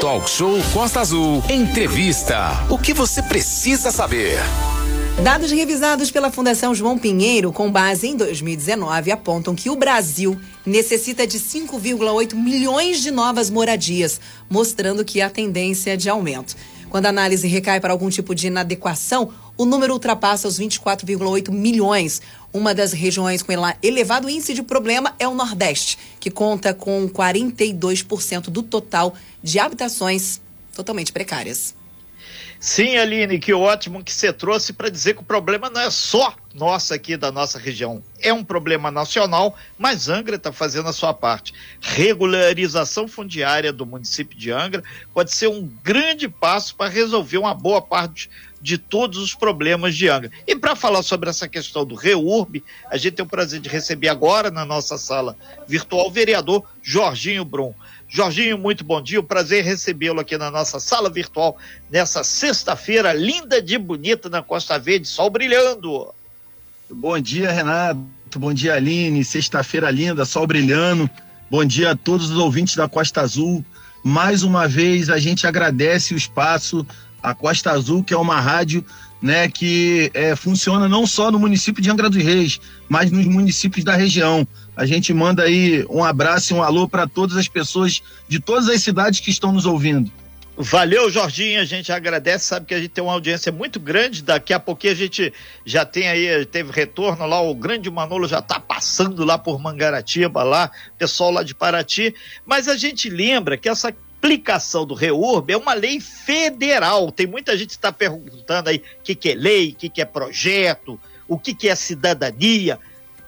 Talk Show Costa Azul. Entrevista. O que você precisa saber? Dados revisados pela Fundação João Pinheiro, com base em 2019, apontam que o Brasil necessita de 5,8 milhões de novas moradias, mostrando que há tendência de aumento. Quando a análise recai para algum tipo de inadequação, o número ultrapassa os 24,8 milhões. Uma das regiões com elevado índice de problema é o Nordeste, que conta com 42% do total de habitações totalmente precárias. Sim, Aline, que ótimo que você trouxe para dizer que o problema não é só nosso aqui da nossa região. É um problema nacional, mas Angra está fazendo a sua parte. Regularização fundiária do município de Angra pode ser um grande passo para resolver uma boa parte de todos os problemas de Angra. E para falar sobre essa questão do REURB, a gente tem o prazer de receber agora na nossa sala virtual o vereador Jorginho Brum. Jorginho, muito bom dia. Um prazer recebê-lo aqui na nossa sala virtual nessa sexta-feira linda de bonita na Costa Verde, sol brilhando. Bom dia, Renato. Bom dia, Aline. Sexta-feira linda, sol brilhando. Bom dia a todos os ouvintes da Costa Azul. Mais uma vez, a gente agradece o espaço, a Costa Azul, que é uma rádio né, que é, funciona não só no município de Angra dos Reis, mas nos municípios da região. A gente manda aí um abraço e um alô para todas as pessoas de todas as cidades que estão nos ouvindo. Valeu, Jorginho. A gente agradece, sabe que a gente tem uma audiência muito grande. Daqui a pouquinho a gente já tem aí, teve retorno lá, o grande Manolo já está passando lá por Mangaratiba, lá, pessoal lá de Paraty. Mas a gente lembra que essa aplicação do REURB é uma lei federal. Tem muita gente que está perguntando aí o que, que é lei, o que, que é projeto, o que, que é cidadania.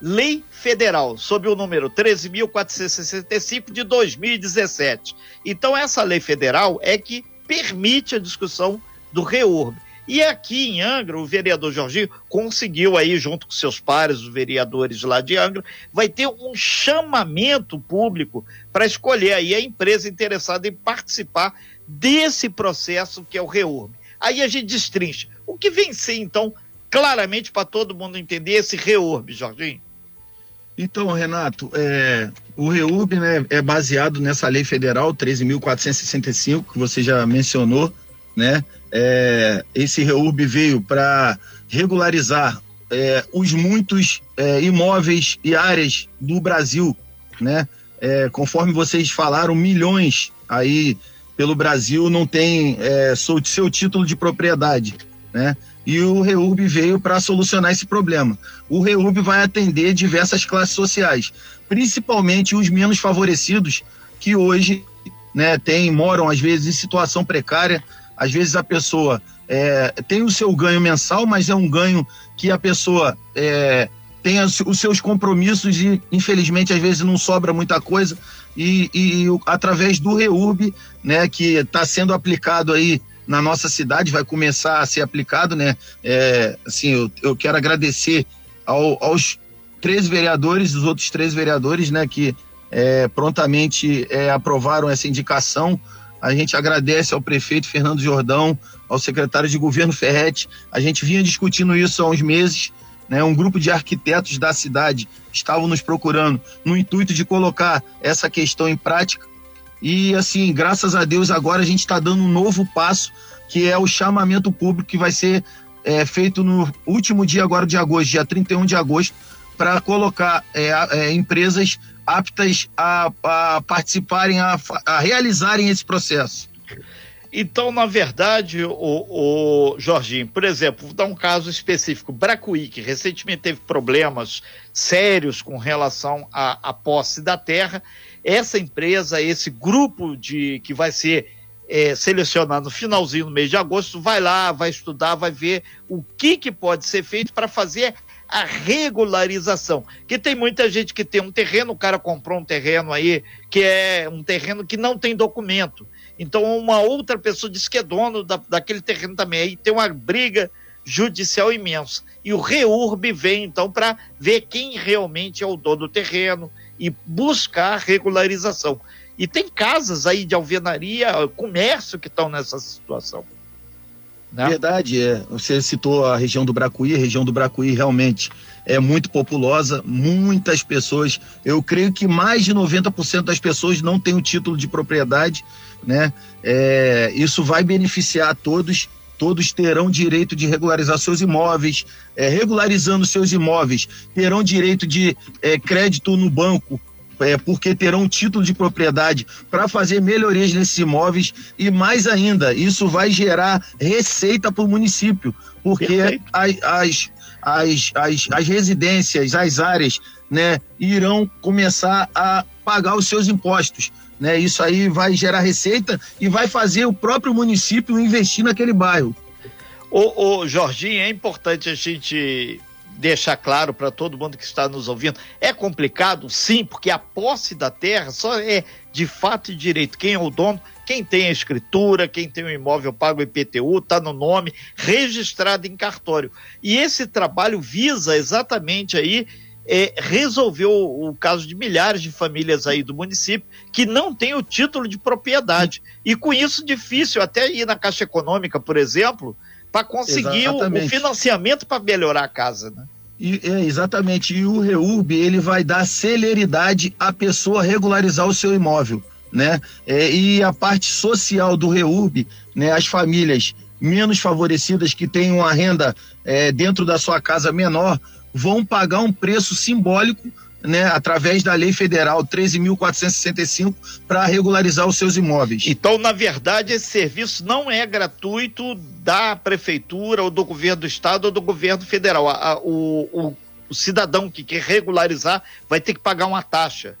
Lei Federal, sob o número 13.465 de 2017. Então, essa lei federal é que permite a discussão do REURB. E aqui em Angra, o vereador Jorginho conseguiu aí, junto com seus pares, os vereadores lá de Angra, vai ter um chamamento público para escolher aí a empresa interessada em participar desse processo que é o REURB. Aí a gente destrincha. O que vem ser, então, claramente para todo mundo entender esse REURB, Jorginho? Então, Renato, é, o REURB né, é baseado nessa lei federal 13.465, que você já mencionou, né? É, esse REURB veio para regularizar é, os muitos é, imóveis e áreas do Brasil, né? É, conforme vocês falaram, milhões aí pelo Brasil não tem é, seu, seu título de propriedade, né? E o REURB veio para solucionar esse problema. O REURB vai atender diversas classes sociais, principalmente os menos favorecidos que hoje né, tem, moram às vezes em situação precária, às vezes a pessoa é, tem o seu ganho mensal, mas é um ganho que a pessoa é, tem os seus compromissos e, infelizmente, às vezes não sobra muita coisa. E, e através do REURB, né, que está sendo aplicado aí na nossa cidade, vai começar a ser aplicado, né? É, assim, eu, eu quero agradecer ao, aos três vereadores, os outros três vereadores, né, que é, prontamente é, aprovaram essa indicação a gente agradece ao prefeito Fernando Jordão, ao secretário de governo Ferretti. A gente vinha discutindo isso há uns meses. Né? Um grupo de arquitetos da cidade estavam nos procurando no intuito de colocar essa questão em prática. E, assim, graças a Deus, agora a gente está dando um novo passo, que é o chamamento público, que vai ser é, feito no último dia agora de agosto, dia 31 de agosto, para colocar é, é, empresas aptas a, a participarem, a, a, realizarem esse processo. Então, na verdade, o, o Jorginho, por exemplo, vou dar um caso específico. Bracuí, que recentemente teve problemas sérios com relação à, à posse da terra. Essa empresa, esse grupo de que vai ser é, selecionado no finalzinho do mês de agosto, vai lá, vai estudar, vai ver o que, que pode ser feito para fazer a regularização. Que tem muita gente que tem um terreno, o cara comprou um terreno aí, que é um terreno que não tem documento. Então, uma outra pessoa diz que é dono da, daquele terreno também. Aí tem uma briga judicial imensa. E o REURB vem, então, para ver quem realmente é o dono do terreno e buscar regularização. E tem casas aí de alvenaria, comércio que estão nessa situação. Né? Verdade, é. Você citou a região do Bracuí, a região do Bracuí realmente é muito populosa, muitas pessoas, eu creio que mais de 90% das pessoas não têm o título de propriedade né? É, isso vai beneficiar a todos todos terão direito de regularizar seus imóveis, é, regularizando seus imóveis, terão direito de é, crédito no banco, é, porque terão título de propriedade para fazer melhorias nesses imóveis e mais ainda, isso vai gerar receita para o município, porque as, as, as, as, as residências, as áreas, né, irão começar a pagar os seus impostos. Né? Isso aí vai gerar receita e vai fazer o próprio município investir naquele bairro. Ô, ô Jorginho, é importante a gente deixar claro para todo mundo que está nos ouvindo. É complicado, sim, porque a posse da terra só é de fato e direito. Quem é o dono? Quem tem a escritura, quem tem o imóvel pago IPTU, está no nome, registrado em cartório. E esse trabalho visa exatamente aí é, resolveu o caso de milhares de famílias aí do município que não têm o título de propriedade. E com isso, difícil até ir na Caixa Econômica, por exemplo, para conseguir o, o, financiamento para melhorar a casa. Né? E, é, exatamente. E o REURB ele vai dar celeridade à pessoa regularizar o seu imóvel. Né? É, e a parte social do REURB, né, as famílias menos favorecidas que têm uma renda é, dentro da sua casa menor, vão pagar um preço simbólico né, através da lei federal 13.465 para regularizar os seus imóveis. Então, na verdade, esse serviço não é gratuito da prefeitura ou do governo do estado ou do governo federal. A, a, o, o, o, cidadão que quer regularizar vai ter que pagar uma taxa.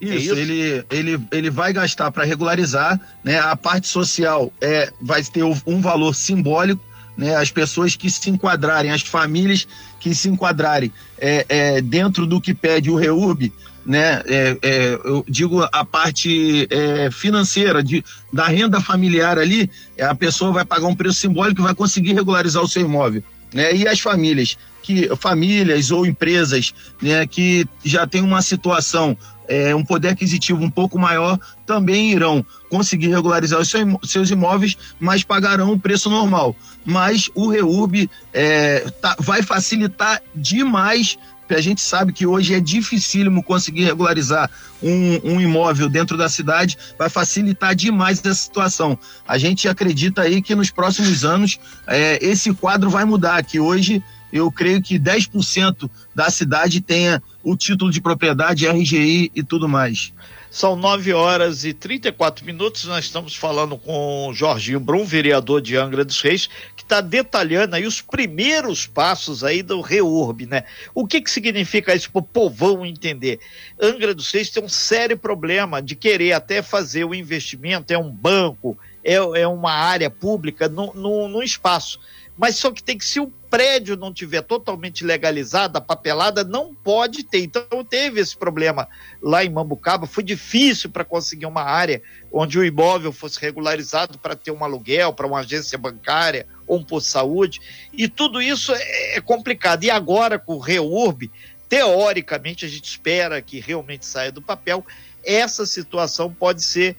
Isso, é isso? Ele, ele, ele vai gastar para regularizar, né? A parte social é, vai ter um valor simbólico né, as pessoas que se enquadrarem, as famílias que se enquadrarem é, é, dentro do que pede o REURB, né, é, é, eu digo a parte é, financeira de, da renda familiar ali, é, a pessoa vai pagar um preço simbólico e vai conseguir regularizar o seu imóvel. Né? E as famílias, que famílias ou empresas né, que já têm uma situação é, um poder aquisitivo um pouco maior, também irão conseguir regularizar os seus imóveis, mas pagarão o preço normal. Mas o REURB é, tá, vai facilitar demais a gente sabe que hoje é dificílimo conseguir regularizar um, um, imóvel dentro da cidade, vai facilitar demais essa situação. A gente acredita aí que nos próximos anos é, esse quadro vai mudar, que hoje eu creio que 10% da cidade tenha o título de propriedade, RGI e tudo mais. São 9 horas e 34 minutos. Nós estamos falando com Jorginho Brum, vereador de Angra dos Reis, que está detalhando aí os primeiros passos aí do REURB, né? O que, que significa isso para o povão entender? Angra dos Reis tem um sério problema de querer até fazer o investimento, é um banco, é, é uma área pública no espaço mas só que tem que, se o prédio não tiver totalmente legalizado, a papelada não pode ter. Então teve esse problema lá em Mambucaba, foi difícil para conseguir uma área onde o imóvel fosse regularizado para ter um aluguel, para uma agência bancária ou um posto de saúde, e tudo isso é, é complicado. E agora com o REURB, teoricamente a gente espera que realmente saia do papel, essa situação pode ser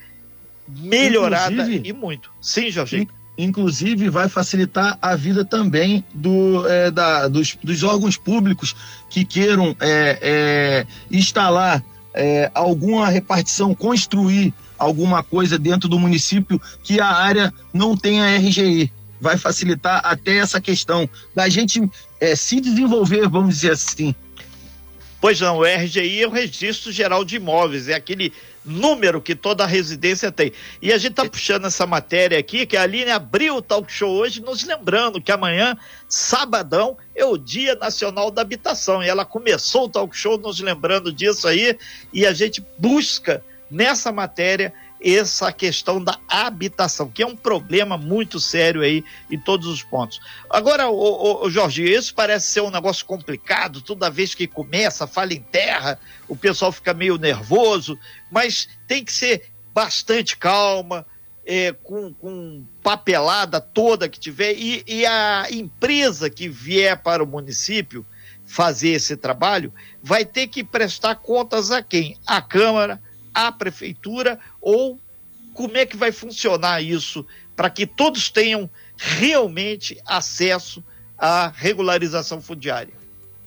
melhorada Inclusive, e muito. Sim, Jorginho inclusive vai facilitar a vida também do, é, da, dos, dos, órgãos públicos que queiram é, é, instalar é, alguma repartição, construir alguma coisa dentro do município que a área não tenha RGI. Vai facilitar até essa questão da gente é, se desenvolver, vamos dizer assim. Pois não, o RGI é o Registro Geral de Imóveis, é aquele número que toda residência tem. E a gente está puxando essa matéria aqui, que a Aline abriu o talk show hoje, nos lembrando que amanhã, sabadão, é o Dia Nacional da Habitação. E ela começou o talk show nos lembrando disso aí, e a gente busca nessa matéria essa questão da habitação, que é um problema muito sério aí em todos os pontos. Agora, o, o, Jorge, isso parece ser um negócio complicado, toda vez que começa, fala em terra, o pessoal fica meio nervoso, mas tem que ser bastante calma, é, com, com, papelada toda que tiver, e, e a empresa que vier para o município fazer esse trabalho vai ter que prestar contas a quem? A Câmara, à prefeitura ou como é que vai funcionar isso para que todos tenham realmente acesso à regularização fundiária?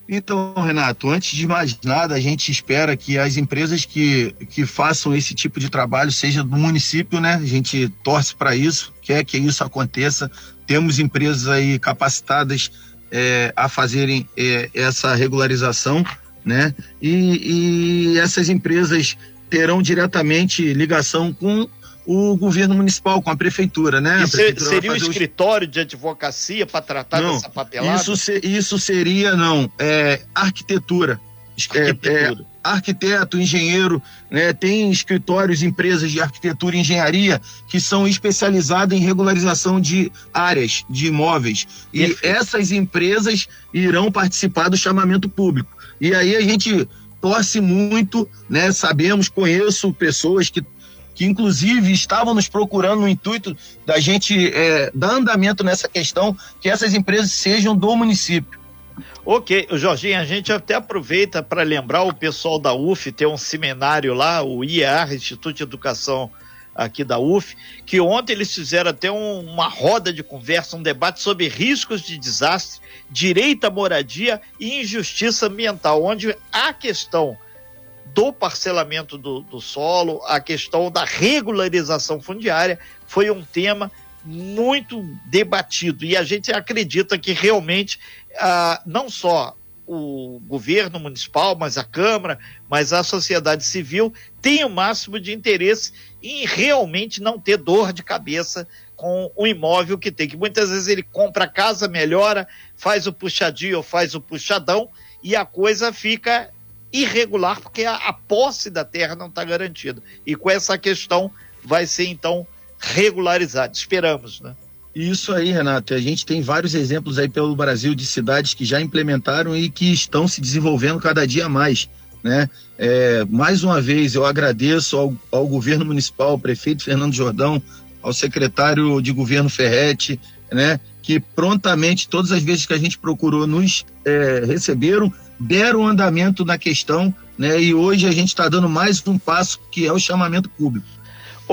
Então, Renato, antes de mais nada, a gente espera que as empresas que, que façam esse tipo de trabalho seja do município, né? A gente torce para isso, quer que isso aconteça. Temos empresas aí capacitadas é, a fazerem é, essa regularização, né? E, e essas empresas terão diretamente ligação com o governo municipal, com a prefeitura, né? A prefeitura seria um escritório os... de advocacia para tratar não, dessa papelada? Isso, isso seria, não, é arquitetura. Arquitetura. É, é, arquiteto, engenheiro, né? Tem escritórios, empresas de arquitetura e engenharia que são especializadas em regularização de áreas, de imóveis. E Perfeito. essas empresas irão participar do chamamento público. E aí a gente torce muito, né? Sabemos, conheço pessoas que que inclusive estavam nos procurando no intuito da gente é, dar andamento nessa questão, que essas empresas sejam do município. Ok, Jorginho, a gente até aproveita para lembrar o pessoal da UF, tem um seminário lá, o IER, Instituto de Educação aqui da UF, que ontem eles fizeram até um, uma roda de conversa, um debate sobre riscos de desastre, direito à moradia e injustiça ambiental, onde a questão do parcelamento do, do solo, a questão da regularização fundiária foi um tema muito debatido. E a gente acredita que realmente ah, não só o governo municipal, mas a Câmara, mas a sociedade civil tem o máximo de interesse em realmente não ter dor de cabeça com o imóvel que tem, que muitas vezes ele compra a casa, melhora, faz o puxadinho ou faz o puxadão e a coisa fica irregular porque a, a posse da terra não está garantida. E com essa questão vai ser então regularizado. Esperamos, né? Isso aí, Renato. A gente tem vários exemplos aí pelo Brasil de cidades que já implementaram e que estão se desenvolvendo cada dia mais. Né? É, mais uma vez, eu agradeço ao, ao, governo municipal, ao prefeito Fernando Jordão, ao secretário de governo Ferretti, né? que prontamente, todas as vezes que a gente procurou, nos é, receberam deram andamento na questão, né? E hoje a gente está dando mais um passo que é o chamamento público.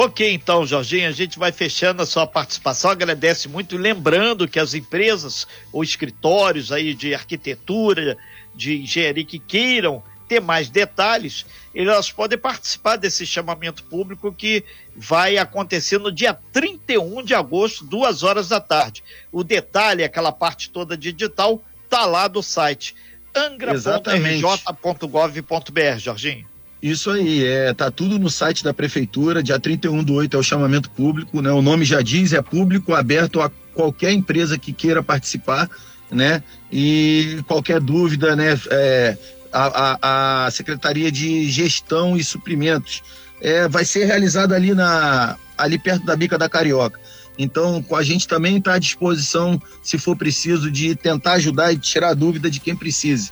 Ok, então, Jorginho, a gente vai fechando a sua participação, agradece muito, lembrando que as empresas ou escritórios aí de arquitetura, de engenharia que queiram ter mais detalhes, elas podem participar desse chamamento público que vai acontecer no dia 31 de agosto, duas horas da tarde. O detalhe, aquela parte toda digital, tá lá do site angra.rj.gov.br, Jorginho. Isso aí, é, tá tudo no site da prefeitura, dia 31 do 8 é o chamamento público, né? O nome já diz, é público, aberto a qualquer empresa que queira participar, né? E qualquer dúvida, né? É, a, a, a, Secretaria de Gestão e Suprimentos é, vai ser realizada ali na ali perto da Bica da Carioca. Então, a gente também está à disposição, se for preciso, de tentar ajudar e tirar dúvida de quem precise.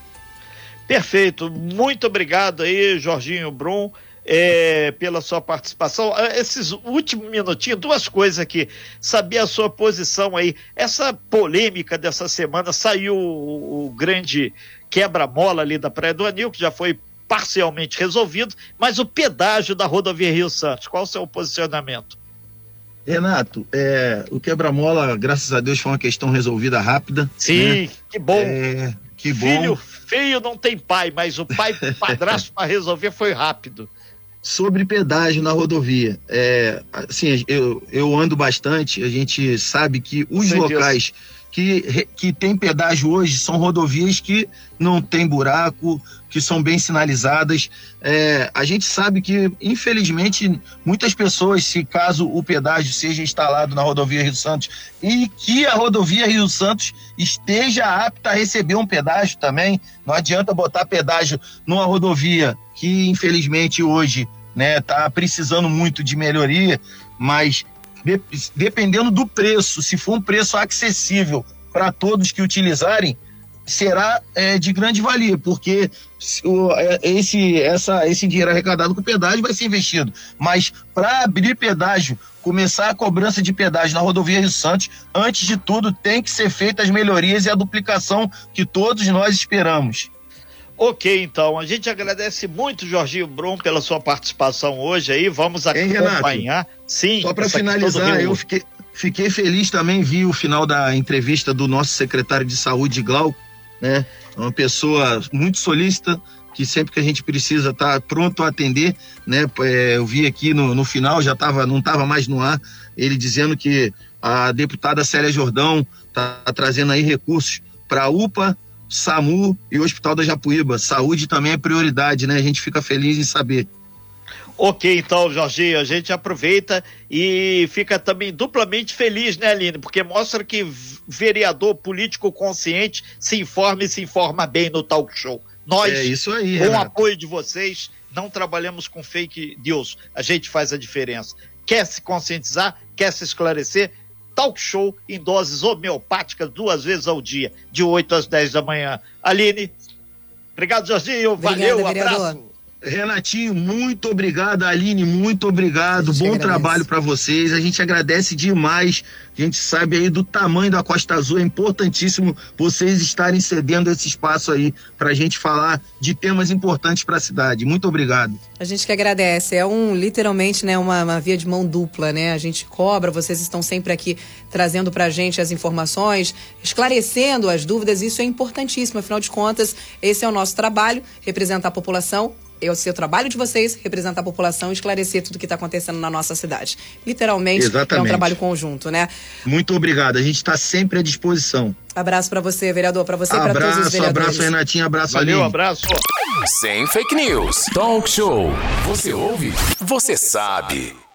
Perfeito. Muito obrigado aí, Jorginho Brum. É, pela sua participação. Ah, esses últimos minutinhos, duas coisas aqui. Saber a sua posição aí. Essa polêmica dessa semana saiu o, o grande quebra-mola ali da Praia do Anil, que já foi parcialmente resolvido, mas o pedágio da rodovia Rio Santos, qual o seu posicionamento? Renato, é, o quebra-mola, graças a Deus, foi uma questão resolvida rápida. Sim, né? que bom. É, que Filho bom. feio não tem pai, mas o pai padrasto para resolver foi rápido. Sobre pedágio na rodovia, é, assim, eu, eu ando bastante, a gente sabe que os locais Deus que, que tem pedágio hoje são rodovias que não tem buraco, que são bem sinalizadas. É, a gente sabe que, infelizmente, muitas pessoas, se caso o pedágio seja instalado na rodovia Rio Santos e que a rodovia Rio Santos esteja apta a receber um pedágio também, não adianta botar pedágio numa rodovia que, infelizmente, hoje né, tá precisando muito de melhoria, mas de, dependendo do preço, se for um preço acessível para todos que utilizarem, será é, de grande valia, porque o, é, esse, essa, esse dinheiro arrecadado com pedágio vai ser investido. Mas para abrir pedágio, começar a cobrança de pedágio na rodovia Rio Santos, antes de tudo, tem que ser feitas as melhorias e a duplicação que todos nós esperamos. Ok, então, a gente agradece muito, Jorginho Brum, pela sua participação hoje aí. Vamos acompanhar. Renato, Sim. Só para finalizar, eu fiquei, fiquei feliz também, vi o final da entrevista do nosso secretário de saúde, Glauco, né? É uma pessoa muito solícita, que sempre que a gente precisa tá pronto a atender, né? É, eu vi aqui no, no final, já tava, não estava mais no ar, ele dizendo que a deputada Célia Jordão está trazendo aí recursos para a UPA, SAMU e o Hospital da Japuíba. Saúde também é prioridade, né? A gente fica feliz em saber. Ok, então, Jorginho, a gente aproveita e fica também duplamente feliz, né, Aline? Porque mostra que vereador político consciente se informa e se informa bem no talk show. Nós, é isso aí, com o apoio de vocês, não trabalhamos com fake news. A gente faz a diferença. Quer se conscientizar, quer se esclarecer? Talk show em doses homeopáticas duas vezes ao dia, de 8 às 10 da manhã. Aline, obrigado, Jorginho. Obrigada, Valeu, vereador. abraço. Renatinho, muito obrigado. Aline, muito obrigado. Bom agradece. trabalho para vocês. A gente agradece demais. A gente sabe aí do tamanho da Costa Azul. É importantíssimo vocês estarem cedendo esse espaço aí para a gente falar de temas importantes para a cidade. Muito obrigado. A gente que agradece. É um literalmente, né, uma, uma via de mão dupla, né? A gente cobra. Vocês estão sempre aqui trazendo para a gente as informações, esclarecendo as dúvidas. Isso é importantíssimo. Afinal de contas, esse é o nosso trabalho, representar a população é o seu trabalho de vocês representar a população e esclarecer tudo o que está acontecendo na nossa cidade. Literalmente, Exatamente. é um trabalho conjunto, né? Muito obrigado. A gente está sempre à disposição. Abraço para você, vereador, para você e para todos os vereadores. Abraço, Renatinho, abraço, Valeu, Aline. abraço. Sem fake news. Talk show. Você ouve? Você sabe.